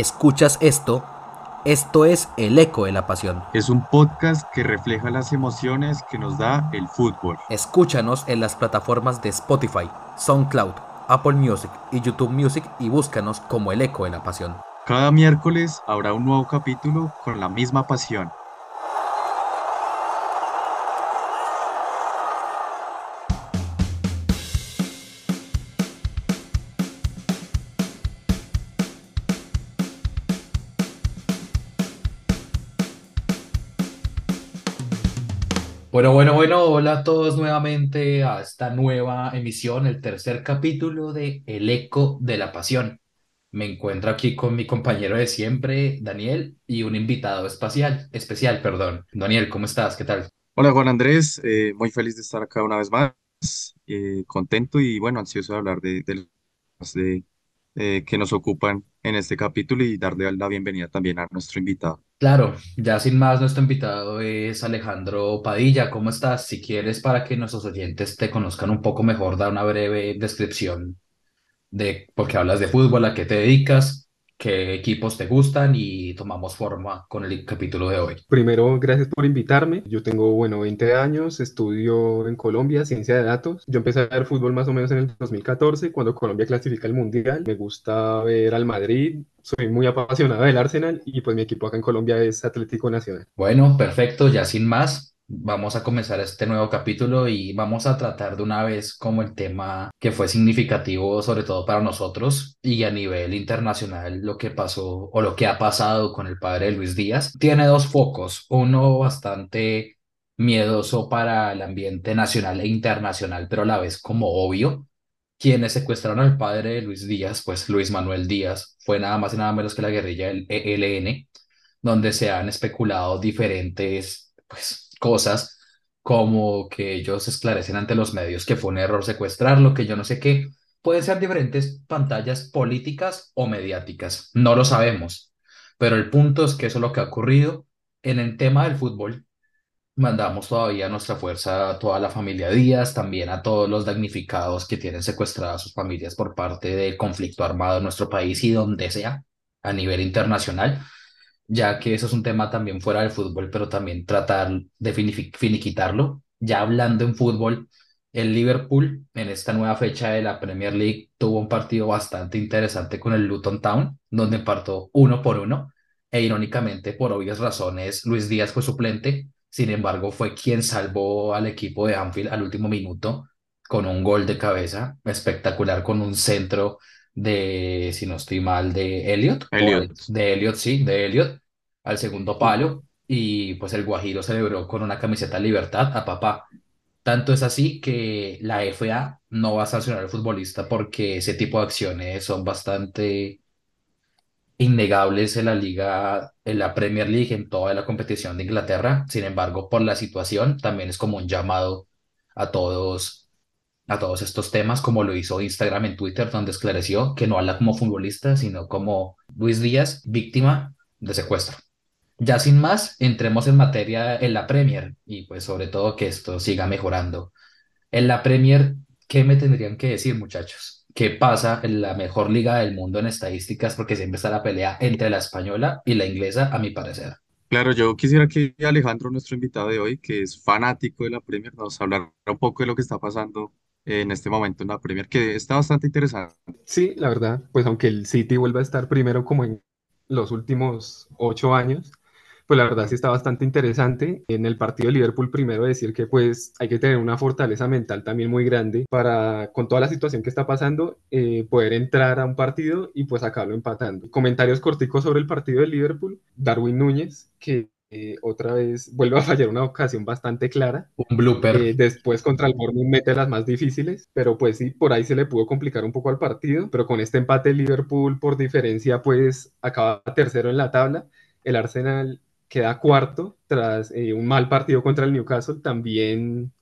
escuchas esto, esto es El Eco de la Pasión. Es un podcast que refleja las emociones que nos da el fútbol. Escúchanos en las plataformas de Spotify, SoundCloud, Apple Music y YouTube Music y búscanos como El Eco de la Pasión. Cada miércoles habrá un nuevo capítulo con la misma pasión. Hola a todos nuevamente a esta nueva emisión, el tercer capítulo de El Eco de la Pasión. Me encuentro aquí con mi compañero de siempre, Daniel, y un invitado espacial, especial, perdón. Daniel, ¿cómo estás? ¿Qué tal? Hola Juan Andrés, eh, muy feliz de estar acá una vez más, eh, contento y bueno, ansioso de hablar de, de, de, eh, que nos ocupan en este capítulo y darle la bienvenida también a nuestro invitado. Claro, ya sin más, nuestro invitado es Alejandro Padilla. ¿Cómo estás? Si quieres, para que nuestros oyentes te conozcan un poco mejor, da una breve descripción de por qué hablas de fútbol, a qué te dedicas, qué equipos te gustan y tomamos forma con el capítulo de hoy. Primero, gracias por invitarme. Yo tengo, bueno, 20 años, estudio en Colombia ciencia de datos. Yo empecé a ver fútbol más o menos en el 2014, cuando Colombia clasifica el Mundial. Me gusta ver al Madrid, soy muy apasionado del Arsenal y pues mi equipo acá en Colombia es Atlético Nacional. Bueno, perfecto, ya sin más, vamos a comenzar este nuevo capítulo y vamos a tratar de una vez como el tema que fue significativo sobre todo para nosotros y a nivel internacional lo que pasó o lo que ha pasado con el padre de Luis Díaz. Tiene dos focos, uno bastante miedoso para el ambiente nacional e internacional, pero a la vez como obvio. Quienes secuestraron al padre de Luis Díaz, pues Luis Manuel Díaz, fue nada más y nada menos que la guerrilla del ELN, donde se han especulado diferentes pues, cosas como que ellos esclarecen ante los medios que fue un error secuestrarlo, que yo no sé qué. Pueden ser diferentes pantallas políticas o mediáticas, no lo sabemos, pero el punto es que eso es lo que ha ocurrido. En el tema del fútbol, mandamos todavía nuestra fuerza a toda la familia Díaz, también a todos los damnificados que tienen secuestradas sus familias por parte del conflicto armado en nuestro país y donde sea, a nivel internacional ya que eso es un tema también fuera del fútbol, pero también tratar de finiquitarlo. Ya hablando en fútbol, el Liverpool en esta nueva fecha de la Premier League tuvo un partido bastante interesante con el Luton Town, donde empató uno por uno, e irónicamente, por obvias razones, Luis Díaz fue suplente, sin embargo, fue quien salvó al equipo de Anfield al último minuto con un gol de cabeza espectacular, con un centro de, si no estoy mal, de Elliot. De Elliot, sí, de Elliot, al segundo palo. Y pues el Guajiro celebró con una camiseta Libertad a papá. Tanto es así que la FA no va a sancionar al futbolista porque ese tipo de acciones son bastante innegables en la liga, en la Premier League, en toda la competición de Inglaterra. Sin embargo, por la situación, también es como un llamado a todos a todos estos temas, como lo hizo Instagram en Twitter, donde esclareció que no habla como futbolista, sino como Luis Díaz, víctima de secuestro. Ya sin más, entremos en materia en la Premier y pues sobre todo que esto siga mejorando. En la Premier, ¿qué me tendrían que decir muchachos? ¿Qué pasa en la mejor liga del mundo en estadísticas? Porque siempre está la pelea entre la española y la inglesa, a mi parecer. Claro, yo quisiera que Alejandro, nuestro invitado de hoy, que es fanático de la Premier, nos hablara un poco de lo que está pasando en este momento en la Premier, que está bastante interesante. Sí, la verdad, pues aunque el City vuelva a estar primero como en los últimos ocho años, pues la verdad sí está bastante interesante. En el partido de Liverpool primero decir que pues hay que tener una fortaleza mental también muy grande para con toda la situación que está pasando eh, poder entrar a un partido y pues acabarlo empatando. Comentarios corticos sobre el partido de Liverpool. Darwin Núñez que eh, otra vez vuelve a fallar una ocasión bastante clara. Un blooper. Eh, después contra el Bournemouth mete las más difíciles, pero pues sí, por ahí se le pudo complicar un poco al partido, pero con este empate Liverpool por diferencia pues acaba tercero en la tabla. El Arsenal queda cuarto tras eh, un mal partido contra el Newcastle, también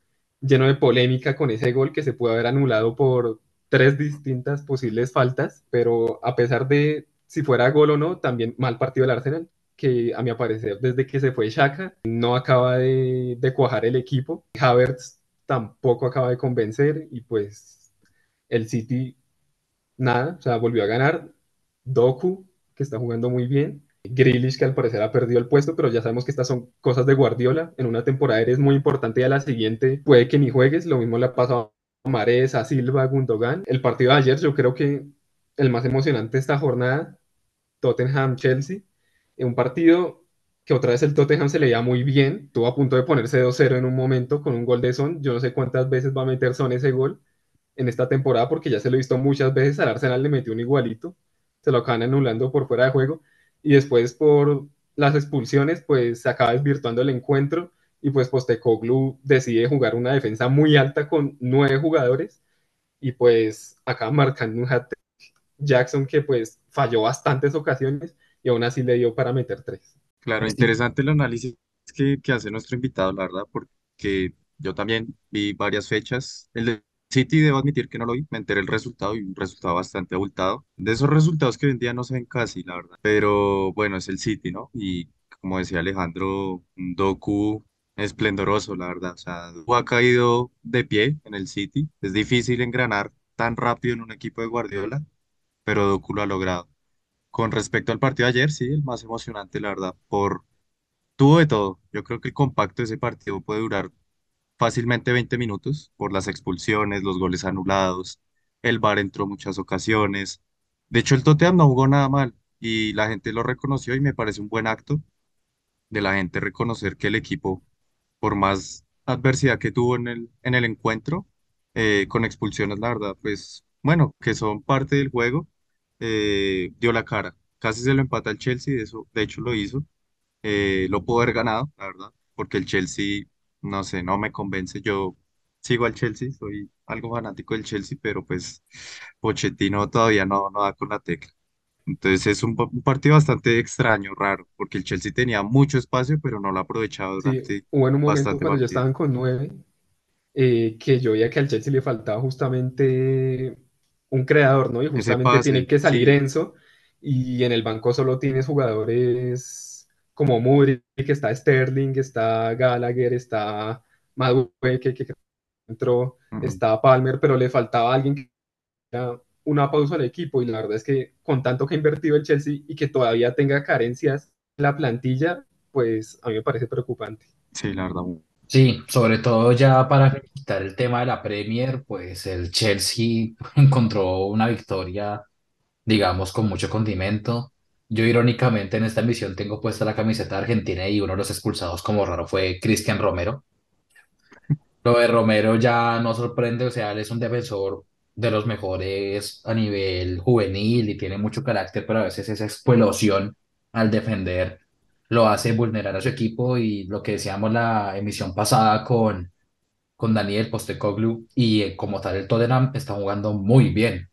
lleno de polémica con ese gol que se pudo haber anulado por tres distintas posibles faltas, pero a pesar de si fuera gol o no, también mal partido el Arsenal que a mi parecer desde que se fue Shaka no acaba de, cuajar el equipo. Havertz tampoco acaba de convencer y pues el City nada, o sea, volvió a ganar. Doku que está jugando muy bien. Grealish, que al parecer ha perdido el puesto, pero ya sabemos que estas son cosas de Guardiola. En una temporada eres muy importante y a la siguiente puede que ni juegues. Lo mismo le ha pasado a Mares, a Silva, a Gundogan. El partido de ayer, yo creo que el más emocionante de esta jornada, Tottenham-Chelsea. Un partido que otra vez el Tottenham se leía muy bien. Estuvo a punto de ponerse 2-0 en un momento con un gol de Son. Yo no sé cuántas veces va a meter Son ese gol en esta temporada porque ya se lo he visto muchas veces. Al Arsenal le metió un igualito. Se lo acaban anulando por fuera de juego y después por las expulsiones, pues se acaba desvirtuando el encuentro y pues Postecoglou decide jugar una defensa muy alta con nueve jugadores y pues acaba marcando un hat Jackson que pues falló bastantes ocasiones y aún así le dio para meter tres. Claro, interesante el análisis que, que hace nuestro invitado, la verdad, porque yo también vi varias fechas. El de City, debo admitir que no lo vi, me enteré el resultado y un resultado bastante abultado. De esos resultados que hoy en día no se ven casi, la verdad. Pero bueno, es el City, ¿no? Y como decía Alejandro, un Doku esplendoroso, la verdad. O sea, Doku ha caído de pie en el City. Es difícil engranar tan rápido en un equipo de Guardiola, pero Doku lo ha logrado. Con respecto al partido de ayer, sí, el más emocionante, la verdad, por tuvo de todo. Yo creo que el compacto de ese partido puede durar fácilmente 20 minutos por las expulsiones, los goles anulados, el VAR entró muchas ocasiones. De hecho, el Tottenham no jugó nada mal y la gente lo reconoció y me parece un buen acto de la gente reconocer que el equipo, por más adversidad que tuvo en el, en el encuentro, eh, con expulsiones, la verdad, pues bueno, que son parte del juego, eh, dio la cara. Casi se lo empata el Chelsea, de, eso, de hecho lo hizo. Eh, lo pudo haber ganado, la verdad, porque el Chelsea no sé, no me convence. Yo sigo al Chelsea, soy algo fanático del Chelsea, pero pues Pochettino todavía no, no da con la tecla. Entonces es un, un partido bastante extraño, raro, porque el Chelsea tenía mucho espacio, pero no lo ha aprovechado Sí, durante hubo en un momento bastante cuando ya partido. estaban con nueve, eh, que yo veía que al Chelsea le faltaba justamente un creador, ¿no? Y justamente tiene que salir sí. Enzo y en el banco solo tienes jugadores como Mudryk, que está Sterling, está Gallagher, está Madueke, que, que entró, está Palmer, pero le faltaba alguien que diera una pausa al equipo y la verdad es que con tanto que ha invertido el Chelsea y que todavía tenga carencias en la plantilla, pues a mí me parece preocupante. Sí, la verdad. Sí, sobre todo ya para quitar el tema de la Premier, pues el Chelsea encontró una victoria, digamos, con mucho condimento. Yo irónicamente en esta emisión tengo puesta la camiseta Argentina y uno de los expulsados como raro fue Cristian Romero. Lo de Romero ya no sorprende, o sea, él es un defensor de los mejores a nivel juvenil y tiene mucho carácter, pero a veces esa explosión al defender lo hace vulnerar a su equipo y lo que decíamos la emisión pasada con, con Daniel Postecoglou y eh, como tal el Tottenham está jugando muy bien.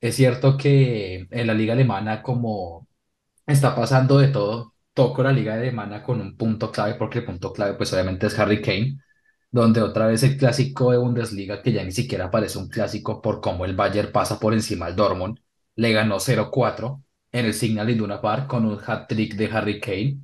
Es cierto que en la liga alemana como está pasando de todo, toco la liga alemana con un punto clave porque el punto clave pues obviamente es Harry Kane donde otra vez el clásico de Bundesliga, que ya ni siquiera parece un clásico por cómo el Bayern pasa por encima al Dortmund, le ganó 0-4 en el Signal Iduna Park con un hat-trick de Harry Kane,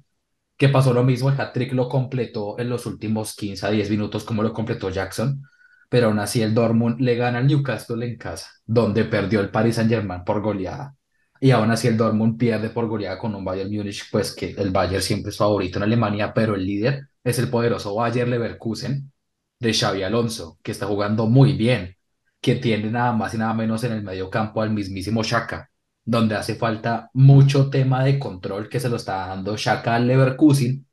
que pasó lo mismo, el hat-trick lo completó en los últimos 15 a 10 minutos como lo completó Jackson, pero aún así el Dortmund le gana al Newcastle en casa, donde perdió el Paris Saint-Germain por goleada. Y aún así el Dortmund pierde por goleada con un Bayern Múnich, pues que el Bayern siempre es favorito en Alemania, pero el líder es el poderoso Bayer Leverkusen de Xavi Alonso, que está jugando muy bien, que tiene nada más y nada menos en el medio campo al mismísimo Xhaka, donde hace falta mucho tema de control que se lo está dando Xhaka al Leverkusen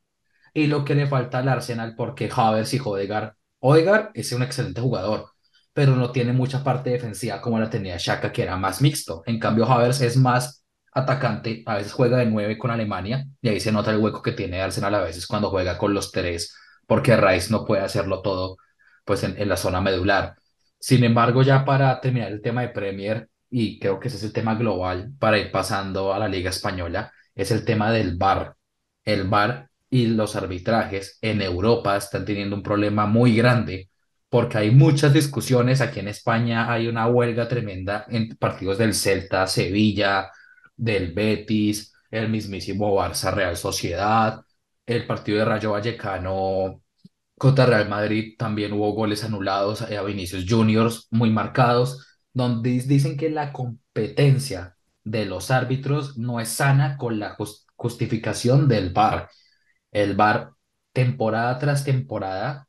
y lo que le falta al Arsenal porque Havertz y Odegaard, Odegaard es un excelente jugador, pero no tiene mucha parte defensiva como la tenía Xhaka, que era más mixto. En cambio, Havertz es más atacante, a veces juega de nueve con Alemania y ahí se nota el hueco que tiene Arsenal a veces cuando juega con los tres, porque Rice no puede hacerlo todo pues en, en la zona medular. Sin embargo, ya para terminar el tema de Premier, y creo que ese es el tema global para ir pasando a la Liga Española, es el tema del VAR. El VAR y los arbitrajes en Europa están teniendo un problema muy grande porque hay muchas discusiones. Aquí en España hay una huelga tremenda en partidos del Celta, Sevilla, del Betis, el mismísimo Barça Real Sociedad, el partido de Rayo Vallecano contra Real Madrid también hubo goles anulados a Vinicius Juniors muy marcados, donde dicen que la competencia de los árbitros no es sana con la justificación del VAR. El VAR, temporada tras temporada,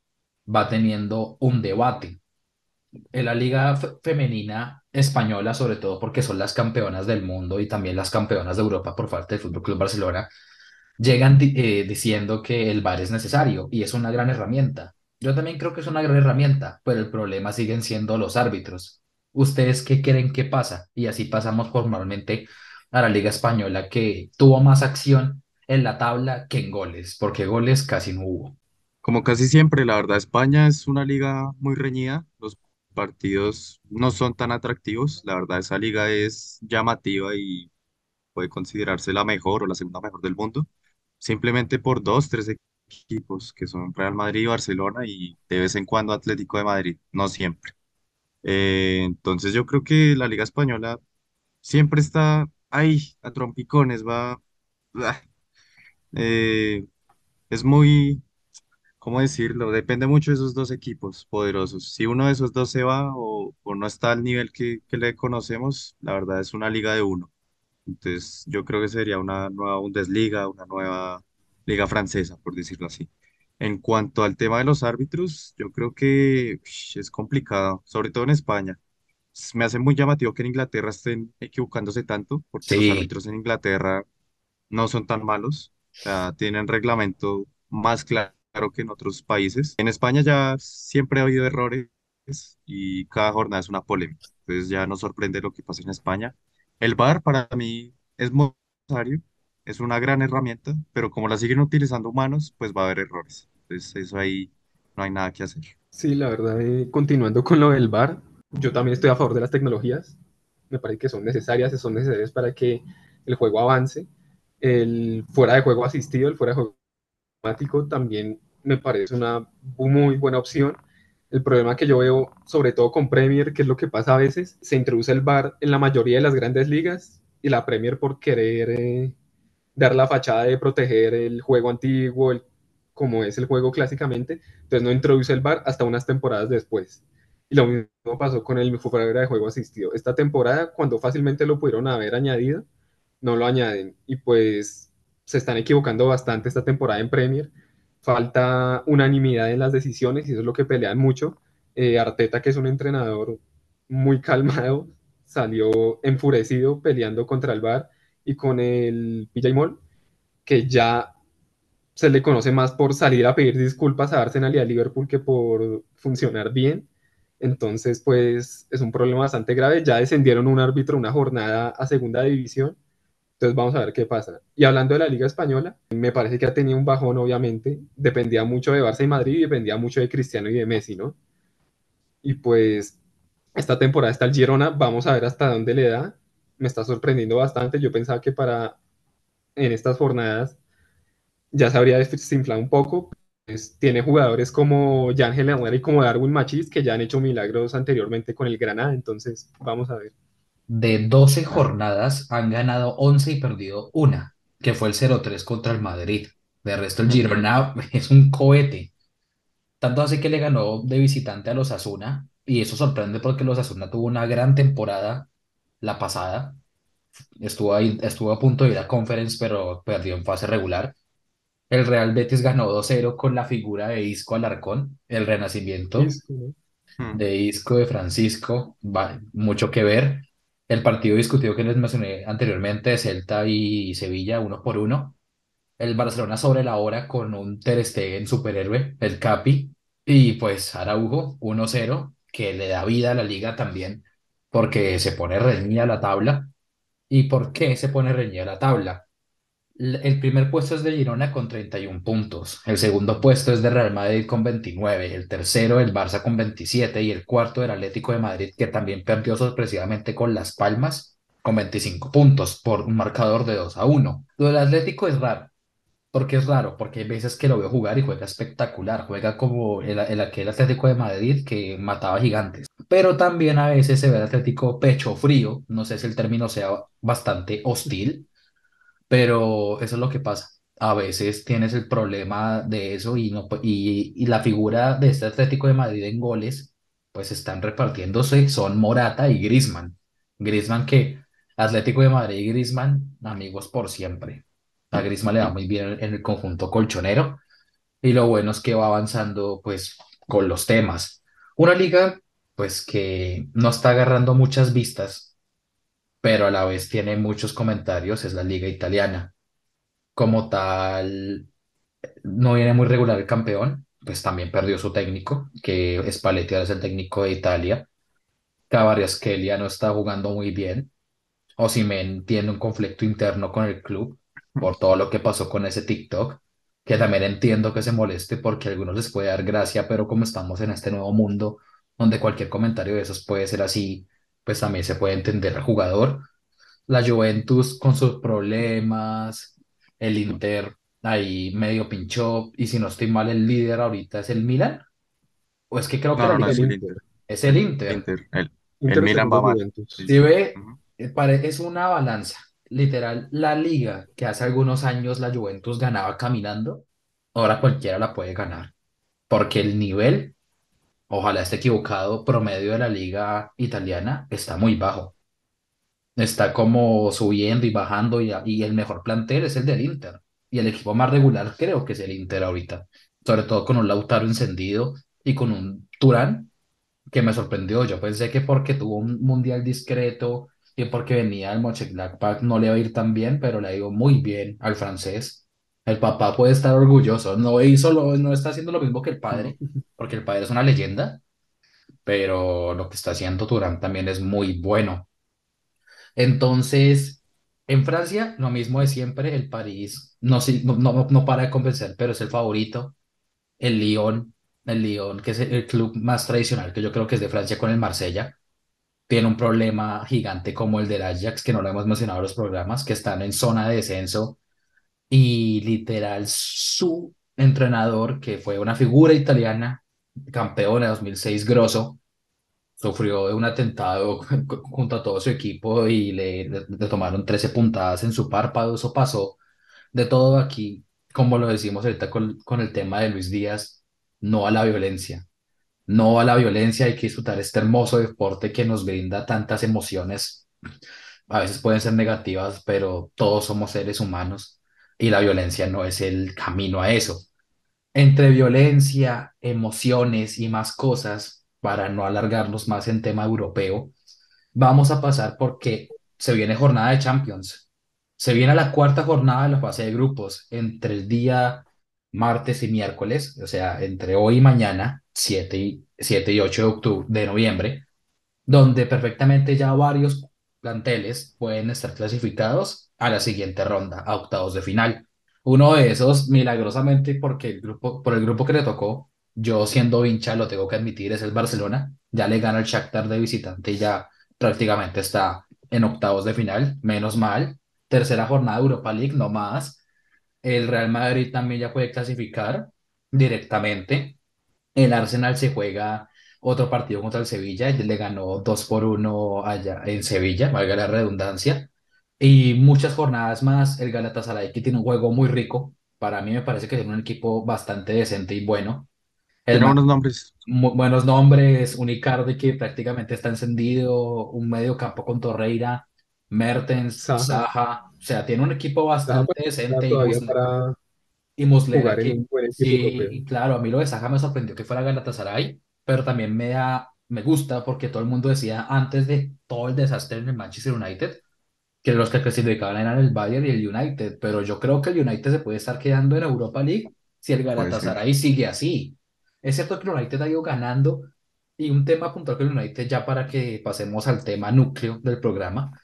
va teniendo un debate. En la liga femenina española, sobre todo porque son las campeonas del mundo y también las campeonas de Europa por parte del Fútbol Club Barcelona, llegan eh, diciendo que el VAR es necesario y es una gran herramienta. Yo también creo que es una gran herramienta, pero el problema siguen siendo los árbitros. ¿Ustedes qué creen que pasa? Y así pasamos formalmente a la Liga Española, que tuvo más acción en la tabla que en goles, porque goles casi no hubo. Como casi siempre, la verdad, España es una liga muy reñida. Los partidos no son tan atractivos. La verdad, esa liga es llamativa y puede considerarse la mejor o la segunda mejor del mundo simplemente por dos, tres equipos que son Real Madrid y Barcelona y de vez en cuando Atlético de Madrid, no siempre. Eh, entonces yo creo que la Liga Española siempre está ahí, a trompicones, va... Ah, eh, es muy, ¿cómo decirlo? Depende mucho de esos dos equipos poderosos. Si uno de esos dos se va o, no está al nivel que, que le conocemos, la verdad es una liga de uno. Entonces, yo creo que sería una nueva Bundesliga, una nueva liga francesa, por decirlo así. En cuanto al tema de los árbitros, yo creo que es complicado, sobre todo en España. Me hace muy llamativo que en Inglaterra estén equivocándose tanto, porque los árbitros en Inglaterra no son tan malos, o sea, tienen reglamento más claro que en otros países. En España ya siempre ha habido errores y cada jornada es una polémica. Entonces ya no sorprende lo que pasa en España. El VAR para mí es muy necesario, es una gran herramienta, pero como la siguen utilizando humanos, pues va a haber errores. Entonces eso ahí no hay nada que hacer. Sí, la verdad, eh, continuando con lo del VAR, yo también estoy a favor de las tecnologías. Me parece que son necesarias, son necesarias para que el juego avance. El fuera de juego asistido, el fuera de juego automático también me parece una muy buena opción el problema que yo veo, sobre todo con Premier, que es lo que pasa a veces, se introduce el VAR en la mayoría de las grandes ligas y la Premier por querer eh, dar la fachada de proteger el juego antiguo, como es el juego clásicamente, entonces no introduce el VAR hasta unas temporadas después. Y lo mismo pasó con el fuera de juego asistido. Esta temporada, cuando fácilmente lo pudieron haber añadido, no lo añaden. Y pues se están equivocando bastante esta temporada en Premier falta unanimidad en las decisiones y eso es lo que pelean mucho. Eh, Arteta, que es un entrenador muy calmado, salió enfurecido peleando contra el VAR y con el PJ que ya se le conoce más por salir a pedir disculpas a Arsenal y a Liverpool que por funcionar bien. Entonces, pues es un problema bastante grave. Ya descendieron un árbitro una jornada a segunda división entonces vamos a ver qué pasa. Y hablando de la Liga Española, me parece que ha tenido un bajón, obviamente. Dependía mucho de Barça y Madrid y dependía mucho de Cristiano y de Messi, ¿no? Y pues esta temporada está el Girona, vamos a ver hasta dónde le da. Me está sorprendiendo bastante. Yo pensaba que para en estas jornadas ya se habría desinflado un poco. Pues, tiene jugadores como Jan Herrera y como Darwin Machis que ya han hecho milagros anteriormente con el Granada. Entonces, vamos a ver de 12 jornadas han ganado 11 y perdido una, que fue el 0-3 contra el Madrid. De resto, el Girona es un cohete. Tanto así que le ganó de visitante a los Asuna, y eso sorprende porque los Asuna tuvo una gran temporada la pasada. Estuvo, ahí, estuvo a punto de ir a Conference, pero perdió en fase regular. El Real Betis ganó 2-0 con la figura de Isco Alarcón, el renacimiento hmm. de Isco de Francisco, va, mucho que ver. El partido discutido que les mencioné anteriormente, Celta y Sevilla, uno por uno. El Barcelona sobre la hora con un Ter Stegen superhéroe, el Capi. Y pues Araujo, 1-0, que le da vida a la liga también, porque se pone reñida la tabla. ¿Y por qué se pone reñida la tabla? El primer puesto es de Girona con 31 puntos, el segundo puesto es de Real Madrid con 29, el tercero el Barça con 27 y el cuarto del Atlético de Madrid que también perdió sorpresivamente con Las Palmas con 25 puntos por un marcador de 2 a 1. Lo del Atlético es raro. Porque es raro? Porque hay veces que lo veo jugar y juega espectacular, juega como el, el Atlético de Madrid que mataba gigantes. Pero también a veces se ve el Atlético pecho frío, no sé si el término sea bastante hostil pero eso es lo que pasa. A veces tienes el problema de eso y, no, y, y la figura de este Atlético de Madrid en goles, pues están repartiéndose, son Morata y Grisman. Grisman que Atlético de Madrid y Griezmann, amigos por siempre. A Griezmann le va muy bien en el conjunto colchonero y lo bueno es que va avanzando pues con los temas. Una liga pues que no está agarrando muchas vistas, pero a la vez tiene muchos comentarios, es la liga italiana. Como tal, no viene muy regular el campeón, pues también perdió su técnico, que Spalletti ahora es el técnico de Italia. Kvaratskhelia no está jugando muy bien. Osimhen tiene un conflicto interno con el club por todo lo que pasó con ese TikTok, que también entiendo que se moleste porque a algunos les puede dar gracia, pero como estamos en este nuevo mundo donde cualquier comentario de esos puede ser así, pues también se puede entender al jugador. La Juventus con sus problemas, el Inter ahí medio pinchó, y si no estoy mal, el líder ahorita es el Milan, o es que creo que No, es El Inter. Inter. es el Inter. Inter. El, el Inter Milan va mal. Sí, ve, eh, es una balanza. Literal, la liga que hace algunos años la Juventus ganaba caminando, ahora cualquiera la puede ganar. Porque el nivel, ojalá esté equivocado, promedio de la liga italiana está muy bajo. Está como subiendo y bajando y, y el mejor plantel es el del Inter. Y el equipo más regular creo que es el Inter ahorita. Sobre todo con un Lautaro encendido y con un Turán que me sorprendió. Yo pensé que porque tuvo un mundial discreto y porque venía el Mönchengladbach no le iba a ir tan bien, pero le ha ido muy bien al francés. El papá puede estar orgulloso. No hizo lo- no está haciendo lo mismo que el padre, porque el padre es una leyenda, pero lo que está haciendo Turán también es muy bueno. Entonces, en Francia, lo mismo de siempre, el París no, no, no para de convencer, pero es el favorito. El Lyon, el Lyon, que es el club más tradicional que yo creo que es de Francia con el Marsella tiene un problema gigante como el del Ajax, que no lo hemos mencionado en los programas, que están en zona de descenso y literal su entrenador, que fue una figura italiana, campeón en 2006, Grosso, sufrió un atentado junto a todo su equipo y le, le- le tomaron 13 puntadas en su párpado. Eso pasó de todo aquí, como lo decimos ahorita con, con el tema de Luis Díaz, no a la violencia. No a la violencia, hay que disfrutar este hermoso deporte que nos brinda tantas emociones. A veces pueden ser negativas, pero todos somos seres humanos y la violencia no es el camino a eso. Entre violencia, emociones y más cosas, para no alargarnos más en tema europeo, vamos a pasar porque se viene jornada de Champions. Se viene la cuarta jornada de la fase de grupos entre el día martes y miércoles, o sea, entre hoy y mañana, 7 y, 7 y 8 de octubre, de noviembre, donde perfectamente ya varios planteles pueden estar clasificados a la siguiente ronda, a octavos de final. Uno de esos, milagrosamente, porque el grupo, por el grupo que le tocó, yo siendo hincha, lo tengo que admitir, es el Barcelona. Ya le gana el Shakhtar de visitante y ya prácticamente está en octavos de final, menos mal. Tercera jornada de Europa League, no más. El Real Madrid también ya puede clasificar directamente. El Arsenal se juega otro partido contra el Sevilla, y le ganó 2 por 1 allá en Sevilla, valga la redundancia. Y muchas jornadas más, el Galatasaray que tiene un juego muy rico, para mí me parece que es un equipo bastante decente y bueno. El Tiene buenos nombres. mu- buenos nombres, un Icardi que prácticamente está encendido, un medio campo con Torreira, Mertens, Saja. O sea, tiene un equipo bastante pues, está decente y para y Muslera en que un buen sí, claro, a mí lo de Saja me sorprendió que fuera Galatasaray, pero también me da, me gusta porque todo el mundo decía antes de todo el desastre en el Manchester United que los que clasificaban eran el Bayern y el United, pero yo creo que el United se puede estar quedando en Europa League si el Puede ser. Galatasaray sigue así. Es cierto que el United ha ido ganando y un tema puntual con el United ya para que pasemos al tema núcleo del programa,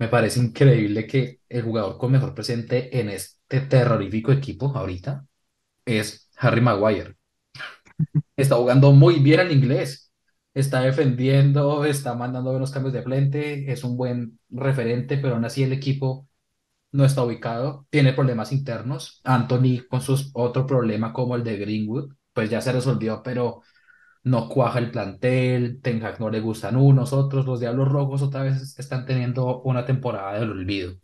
me parece increíble que el jugador con mejor presente en este terrorífico equipo ahorita es Harry Maguire. Está jugando muy bien al inglés. Está defendiendo, está mandando buenos cambios de frente, es un buen referente, pero aún así el equipo no está ubicado, tiene problemas internos. Anthony con sus otro problema como el de Greenwood, pues ya se resolvió, pero no cuaja el plantel, Ten Hag no le gustan unos, otros, los Diablos Rojos otra vez están teniendo una temporada del olvido.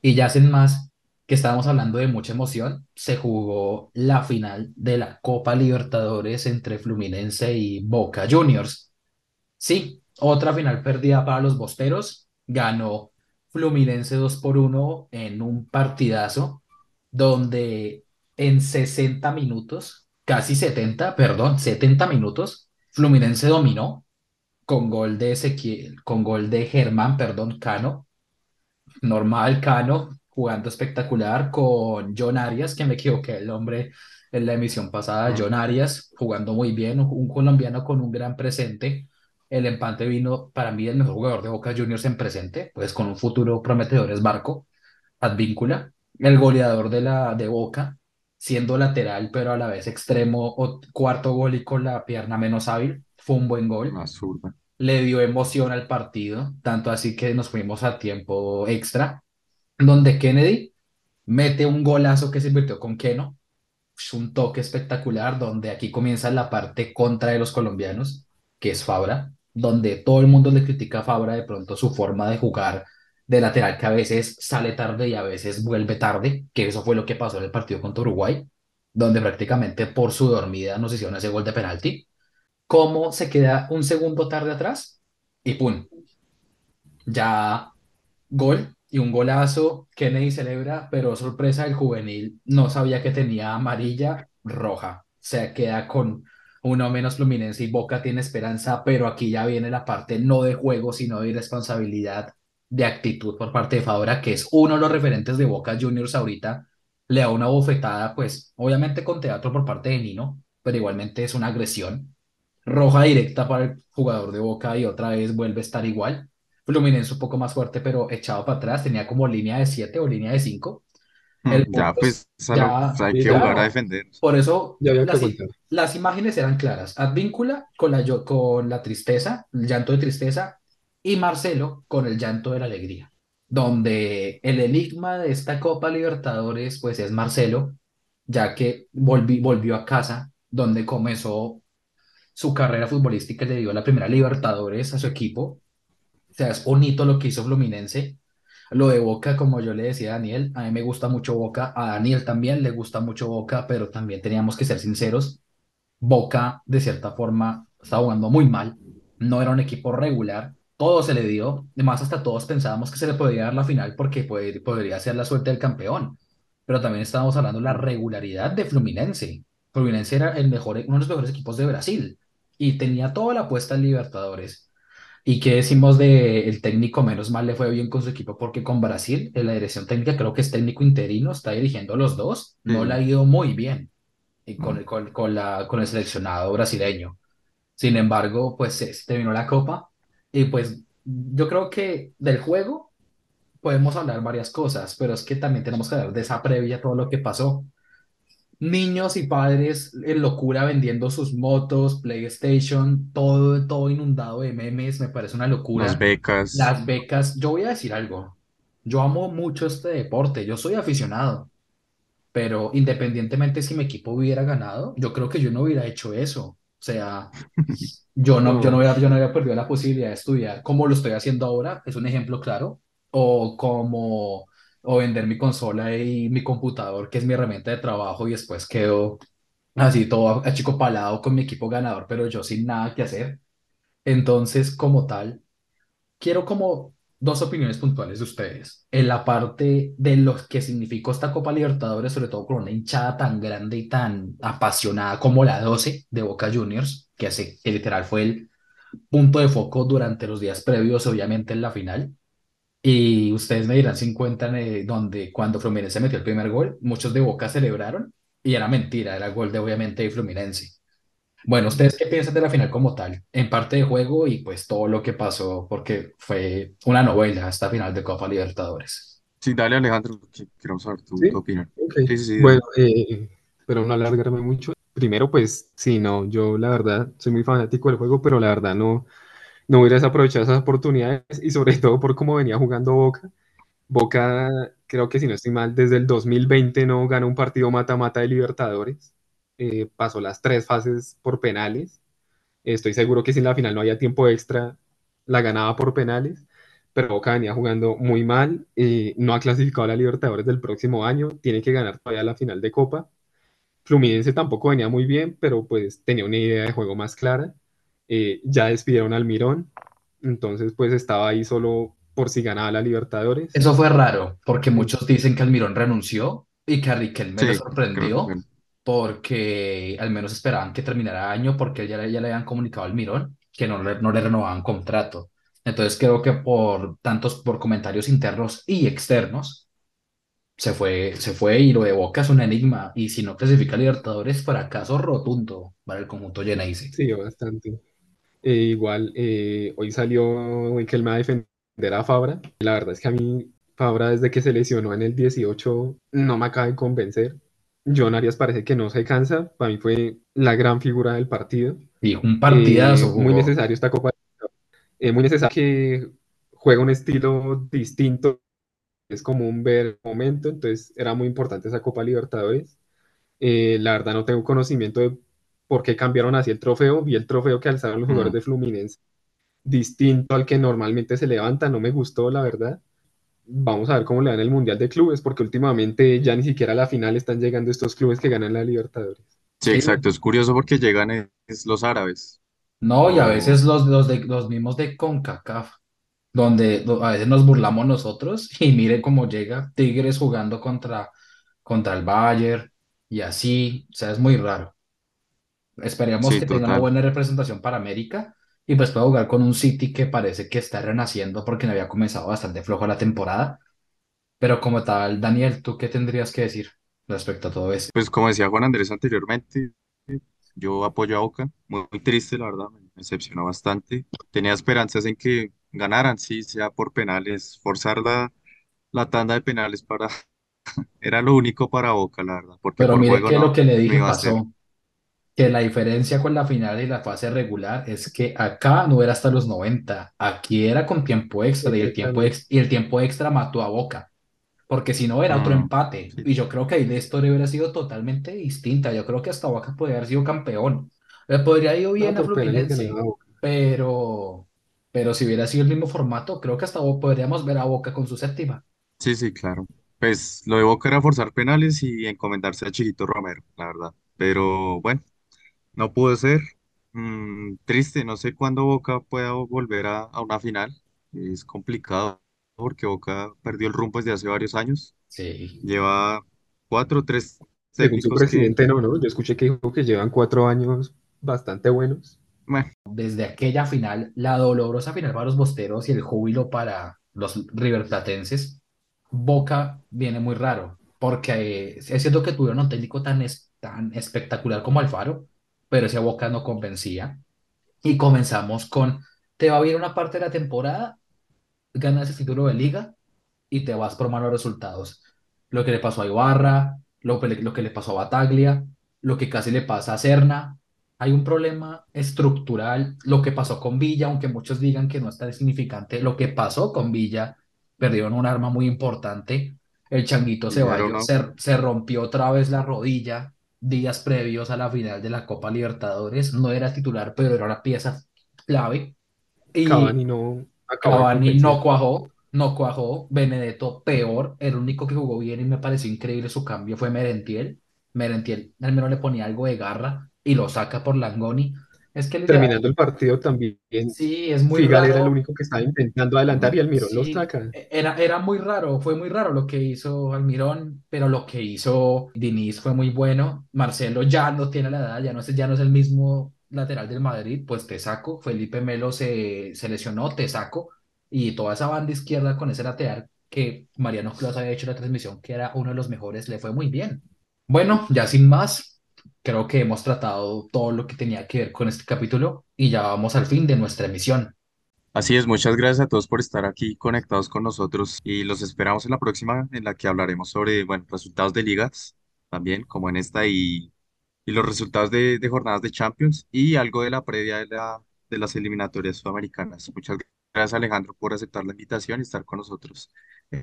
Y ya sin más, que estábamos hablando de mucha emoción, se jugó la final de la Copa Libertadores entre Fluminense y Boca Juniors. Sí, otra final perdida para los Bosteros. ganó Fluminense 2 por 1 en un partidazo donde en 60 minutos, casi 70, perdón, 70 minutos, Fluminense dominó con gol de Ezequiel, con gol de Germán, perdón, Cano, normal Cano, jugando espectacular con John Arias, que me equivoqué el nombre en la emisión pasada, Mm, John Arias, jugando muy bien, un colombiano con un gran presente. El empate vino para mí el mejor jugador de Boca Juniors en presente, pues con un futuro prometedor es Barco, Advíncula, el goleador de la de Boca, siendo lateral, pero a la vez extremo, o cuarto gol y con la pierna menos hábil, fue un buen gol. Le dio emoción al partido, tanto así que nos fuimos a tiempo extra, donde Kennedy mete un golazo que se invirtió con Keno, es un toque espectacular, donde aquí comienza la parte contra de los colombianos, que es Fabra, donde todo el mundo le critica a Fabra de pronto su forma de jugar de lateral, que a veces sale tarde y a veces vuelve tarde, que eso fue lo que pasó en el partido contra Uruguay, donde prácticamente por su dormida nos hicieron ese gol de penalti cómo se queda un segundo tarde atrás y ¡pum! Ya gol y un golazo. Kennedy celebra, pero sorpresa, el juvenil no sabía que tenía amarilla roja. Se queda con uno menos Fluminense y Boca tiene esperanza, pero aquí ya viene la parte no de juego, sino de irresponsabilidad, de actitud por parte de Fabra, que es uno de los referentes de Boca Juniors ahorita. Le da una bofetada, pues obviamente con teatro por parte de Nino, pero igualmente es una agresión roja directa para el jugador de Boca y otra vez vuelve a estar igual. Fluminense un poco más fuerte, pero echado para atrás, tenía como línea de 7 o línea de 5. Mm, El Ya, pues ya, hay que jugar a ya, defender. por eso Ya las, imágenes eran claras. Advíncula con la, con la tristeza, el llanto de tristeza, y Marcelo con el llanto de la alegría, donde el enigma de esta Copa Libertadores, pues es Marcelo, ya que volví- volvió a casa, donde comenzó su carrera futbolística, le dio la primera Libertadores a su equipo. O sea, es bonito lo que hizo Fluminense. Lo de Boca, como yo le decía a Daniel, a mí me gusta mucho Boca, a Daniel también le gusta mucho Boca, pero también teníamos que ser sinceros. Boca, de cierta forma, estaba jugando muy mal. No era un equipo regular. Todo se le dio. Además, hasta todos pensábamos que se le podía dar la final porque pod- podría ser la suerte del campeón. Pero también estábamos hablando de la regularidad de Fluminense. Fluminense era el mejor, uno de los mejores equipos de Brasil y tenía toda la apuesta en Libertadores. ¿Y qué decimos de el técnico? Menos mal le fue bien con su equipo porque con Brasil, en la dirección técnica, creo que es técnico interino, está dirigiendo los dos, no le ha Sí. ido muy bien y con, Mm. el- con, con la, con el seleccionado brasileño. Sin embargo, pues se, se terminó la copa y pues yo creo que del juego podemos hablar varias cosas, pero es que también tenemos que hablar de esa previa, todo lo que pasó. Niños y padres en locura vendiendo sus motos, PlayStation, todo, todo inundado de memes, me parece una Las locura. becas. Las becas, yo voy a decir algo, yo amo mucho este deporte, yo soy aficionado, pero independientemente si mi equipo hubiera ganado, yo creo que yo no hubiera hecho eso. O sea, yo no, yo no hubiera, yo no hubiera perdido la posibilidad de estudiar como lo estoy haciendo ahora, es un ejemplo claro, o como, o vender mi consola y mi computador, que es mi herramienta de trabajo, y después quedo así todo achicopalado con mi equipo ganador, pero yo sin nada que hacer. Entonces, como tal, quiero como dos opiniones puntuales de ustedes. En la parte de lo que significó esta Copa Libertadores, sobre todo con una hinchada tan grande y tan apasionada como la 12 de Boca Juniors, que, que literal fue el punto de foco durante los días previos, obviamente en la final. Y ustedes me dirán si encuentran eh, donde cuando Fluminense metió el primer gol, muchos de Boca celebraron y era mentira, era gol de obviamente de Fluminense. Bueno, ¿ustedes qué piensan de la final como tal? En parte de juego y pues todo lo que pasó, porque fue una novela esta final de Copa Libertadores. Sí, dale Alejandro, quiero saber tu, ¿sí? tu opinión. Ok. Sí, sí, sí, Bueno, eh, pero no alargarme mucho. Primero, pues sí, no, yo la verdad soy muy fanático del juego, pero la verdad no, no hubiera desaprovechado esas oportunidades y sobre todo por cómo venía jugando Boca. Boca, creo que si no estoy mal, desde el 2020 no ganó un partido mata-mata de Libertadores. Eh, pasó las tres fases por penales. Estoy seguro que si en la final no había tiempo extra, la ganaba por penales. Pero Boca venía jugando muy mal. eh, no ha clasificado a la Libertadores del próximo año. Tiene que ganar todavía la final de Copa. Fluminense tampoco venía muy bien, pero pues tenía una idea de juego más clara. Eh, ya despidieron al Mirón, entonces pues estaba ahí solo por si ganaba la Libertadores. Eso fue raro, porque muchos dicen que Almirón renunció y que a Riquelme le Sí, sorprendió que porque al menos esperaban que terminara año porque ya, ya le habían comunicado a Almirón que no no le renovaban contrato. Entonces creo que por tantos, por comentarios internos y externos, se fue, se fue y lo de Boca es un enigma. Y si no clasifica a Libertadores, fracaso rotundo para el conjunto Geneise. Sí, bastante. Eh, igual, eh, hoy salió Riquelme a defender a Fabra. La verdad es que a mí, Fabra, desde que se lesionó en el 18, no me acaba de convencer. John Arias parece que no se cansa. Para mí fue la gran figura del partido. Y un Eh, partidazo muy jugó. necesario esta Copa. Es muy necesario que juegue un estilo distinto. Es como un ver momento. Entonces, era muy importante esa Copa Libertadores. Eh, la verdad, no tengo conocimiento de por qué cambiaron así el trofeo. Vi el trofeo que alzaron los jugadores Mm, de Fluminense distinto al que normalmente se levanta, no me gustó, la verdad. Vamos a ver cómo le dan el Mundial de Clubes, porque últimamente ya ni siquiera a la final están llegando estos clubes que ganan la Libertadores. Sí, Sí, exacto. Es curioso porque llegan es los árabes. no, y a veces los, los, de, los mismos de CONCACAF, donde do- a veces nos burlamos nosotros y mire cómo llega Tigres jugando contra, contra el Bayern y así, o sea, es muy raro. Esperemos sí, que tenga una buena representación para América y pues pueda jugar con un City que parece que está renaciendo porque no había comenzado bastante flojo la temporada. Pero como tal, Daniel, ¿tú qué tendrías que decir respecto a todo esto? Pues como decía Juan Andrés anteriormente, yo apoyo a Boca. Muy, muy triste, la verdad. Me decepcionó bastante. Tenía esperanzas en que ganaran, sí, sea por penales. Forzar la, la tanda de penales para... Era lo único para Boca, la verdad. Porque Pero por mire juego que lo no, que le dije pasó. Que la diferencia con la final y la fase regular es que acá no era hasta los 90, aquí era con tiempo extra y el tiempo, ex- y el tiempo extra mató a Boca, porque si no era otro Mm, empate. sí, Y yo creo que ahí la historia hubiera sido totalmente distinta. Yo creo que hasta Boca podría haber sido campeón. Le podría haber ido No, bien a por penales Fluminense, Boca. pero, pero si hubiera sido el mismo formato, creo que hasta Bo- podríamos ver a Boca con su séptima. sí, sí, claro. Pues lo de Boca era forzar penales y encomendarse a Chiquito Romero, la verdad. Pero bueno. No pudo ser. Mm, triste, no sé cuándo Boca pueda volver a, a una final. Es complicado porque Boca perdió el rumbo desde hace varios años. Sí. Lleva cuatro o tres Según su técnicos que, presidente, no, ¿no? Yo escuché que dijo que llevan cuatro años bastante buenos. bueno, desde aquella final, la dolorosa final para los bosteros y el júbilo para los riverplatenses, Boca viene muy raro, porque eh, es cierto que tuvieron un técnico tan, es- tan espectacular como Alfaro, pero ese Boca no convencía. Y comenzamos con, te va bien una parte de la temporada, ganas el título de liga y te vas por malos resultados. Lo que le pasó a Ibarra, lo que le, lo que le pasó a Bataglia, lo que casi le pasa a Serna. Hay un problema estructural. Lo que pasó con Villa, aunque muchos digan que no es tan significante, lo que pasó con Villa, perdieron un arma muy importante. El Changuito no. se, se rompió otra vez la rodilla días previos a la final de la Copa Libertadores. No era titular, pero era una pieza clave. Y Cavani no Cavani no cuajó, no cuajó. Benedetto peor. El único que jugó bien y me pareció increíble su cambio fue Merentiel. Merentiel al menos le ponía algo de garra y lo saca por Langoni. Es que Terminando el partido también, sí, es muy Figal era el único que estaba intentando adelantar y Almirón lo Sí, saca. era, era muy raro, fue muy raro lo que hizo Almirón, pero lo que hizo Diniz fue muy bueno. Marcelo ya no tiene la edad, ya no es, ya no es el mismo lateral del Madrid, pues te saco. Felipe Melo se, se lesionó, te saco. Y toda esa banda izquierda con ese lateral que Mariano Clos había hecho la transmisión, que era uno de los mejores, le fue muy bien. Bueno, ya sin más, creo que hemos tratado todo lo que tenía que ver con este capítulo y ya vamos al fin de nuestra emisión. Así es, muchas gracias a todos por estar aquí conectados con nosotros y los esperamos en la próxima en la que hablaremos sobre, bueno, resultados de ligas también, como en esta, y, y los resultados de, de jornadas de Champions y algo de la previa de, la, de las eliminatorias sudamericanas. Muchas gracias, Alejandro, por aceptar la invitación y estar con nosotros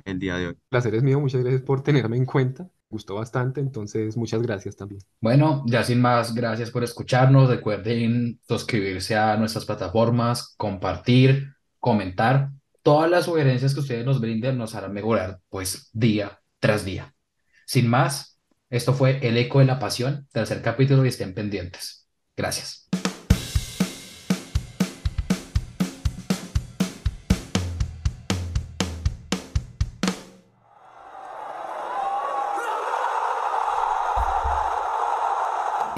el día de hoy. El placer es mío, muchas gracias por tenerme en cuenta. Gustó bastante, entonces muchas gracias también. Bueno, ya sin más, gracias por escucharnos. Recuerden suscribirse a nuestras plataformas, compartir, comentar. Todas las sugerencias que ustedes nos brinden nos harán mejorar, pues, día tras día. Sin más, esto fue El Eco de la Pasión, tercer capítulo y estén pendientes. Gracias.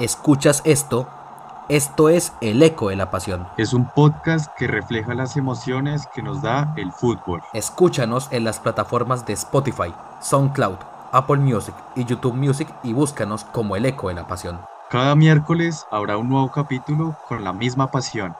Escuchas esto, esto es El Eco de la Pasión. Es un podcast que refleja las emociones que nos da el fútbol. Escúchanos en las plataformas de Spotify, SoundCloud, Apple Music y YouTube Music y búscanos como El Eco de la Pasión. Cada miércoles habrá un nuevo capítulo con la misma pasión.